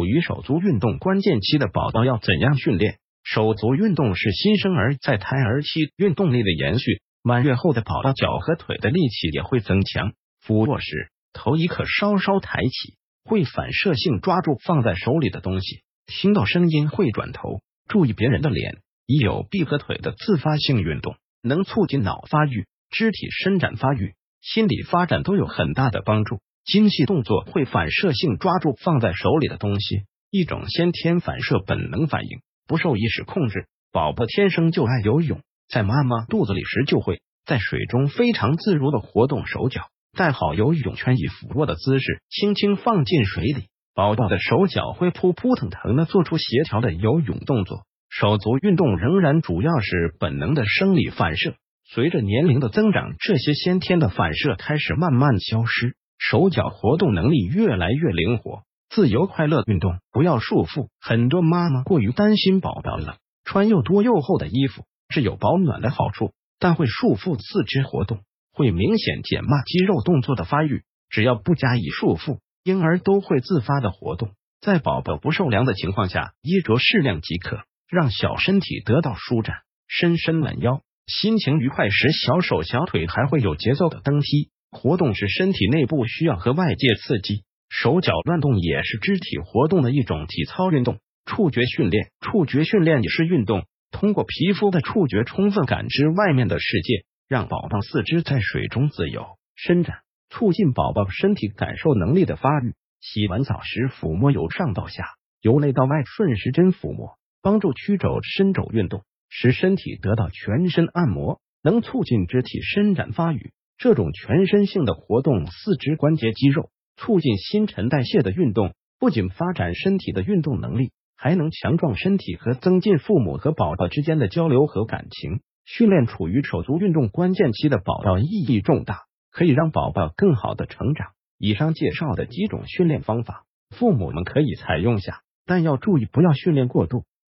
处于手足运动关键期的宝宝要怎样训练？手足运动是新生儿在胎儿期运动力的延续，满月后的宝宝脚和腿的力气也会增强。俯卧时，头一可稍稍抬起，会反射性抓住放在手里的东西，听到声音会转头，注意别人的脸。已有臂和腿的自发性运动，能促进脑发育、肢体伸展发育、心理发展都有很大的帮助。精细动作会反射性抓住放在手里的东西，一种先天反射本能反应，不受意识控制。宝宝天生就爱游泳，在妈妈肚子里时就会在水中非常自如的活动手脚，戴好游泳圈，以俯卧的姿势轻轻放进水里，宝宝的手脚会扑扑腾腾的做出协调的游泳动作。手足运动仍然主要是本能的生理反射，随着年龄的增长，这些先天的反射开始慢慢消失。手脚活动能力越来越灵活，自由快乐运动，不要束缚。很多妈妈过于担心宝宝冷，穿又多又厚的衣服是有保暖的好处，但会束缚四肢活动，会明显减慢肌肉动作的发育。只要不加以束缚，婴儿都会自发的活动。在宝宝不受凉的情况下，衣着适量即可，让小身体得到舒展，伸伸懒腰。心情愉快时，小手小腿还会有节奏的蹬踢。活动是身体内部需要和外界刺激，手脚乱动也是肢体活动的一种体操运动。触觉训练，触觉训练也是运动，通过皮肤的触觉充分感知外面的世界，让宝宝四肢在水中自由伸展，促进宝宝身体感受能力的发育。洗完澡时抚摸由上到下，由内到外顺时针抚摸，帮助曲肘伸肘运动，使身体得到全身按摩，能促进肢体伸展发育。这种全身性的活动，四肢关节肌肉，促进新陈代谢的运动，不仅发展身体的运动能力，还能强壮身体和增进父母和宝宝之间的交流和感情。训练处于手足运动关键期的宝宝意义重大，可以让宝宝更好的成长。以上介绍的几种训练方法，父母们可以采用下，但要注意不要训练过度。